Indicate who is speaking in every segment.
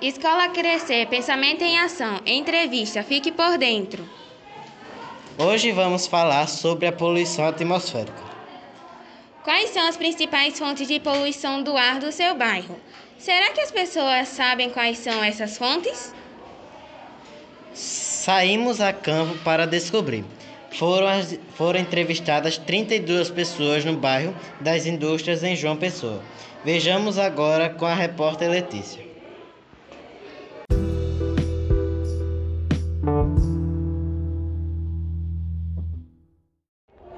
Speaker 1: Escola Crescer, Pensamento em Ação. Entrevista, fique por dentro.
Speaker 2: Hoje vamos falar sobre a poluição atmosférica.
Speaker 1: Quais são as principais fontes de poluição do ar do seu bairro? Será que as pessoas sabem quais são essas fontes?
Speaker 2: Saímos a campo para descobrir. Foram, foram entrevistadas 32 pessoas no bairro das Indústrias em João Pessoa. Vejamos agora com a repórter Letícia.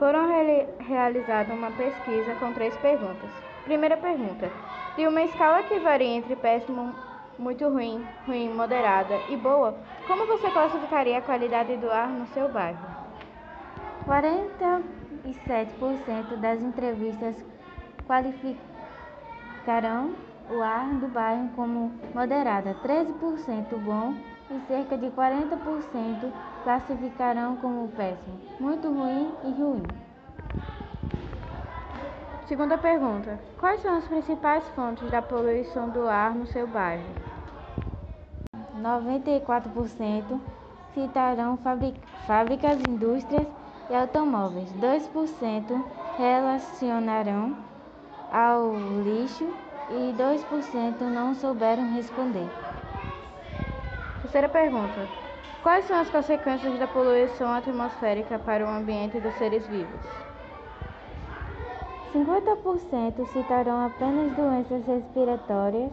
Speaker 3: Foram re realizada uma pesquisa com três perguntas. Primeira pergunta: de uma escala que varia entre péssimo, muito ruim, ruim, moderada e boa, como você classificaria a qualidade do ar no seu bairro?
Speaker 4: 47% das entrevistas qualificam classificarão o ar do bairro como moderada, 13% bom e cerca de 40% classificarão como péssimo, muito ruim e ruim.
Speaker 3: Segunda pergunta: Quais são as principais fontes da poluição do ar no seu bairro?
Speaker 4: 94% citarão fábricas, indústrias e automóveis. 2% relacionarão ao lixo e 2% não souberam responder.
Speaker 3: Terceira pergunta: Quais são as consequências da poluição atmosférica para o ambiente dos seres vivos?
Speaker 4: 50% citarão apenas doenças respiratórias,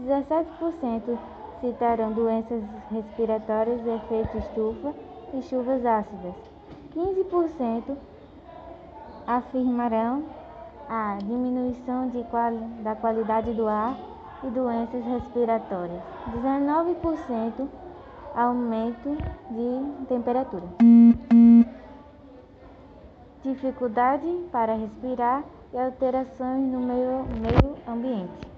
Speaker 4: 17% citarão doenças respiratórias, efeito estufa e chuvas ácidas. 15% afirmarão a diminuição de quali da qualidade do ar e doenças respiratórias. 19% aumento de temperatura. Dificuldade para respirar e alterações no meio, meio ambiente.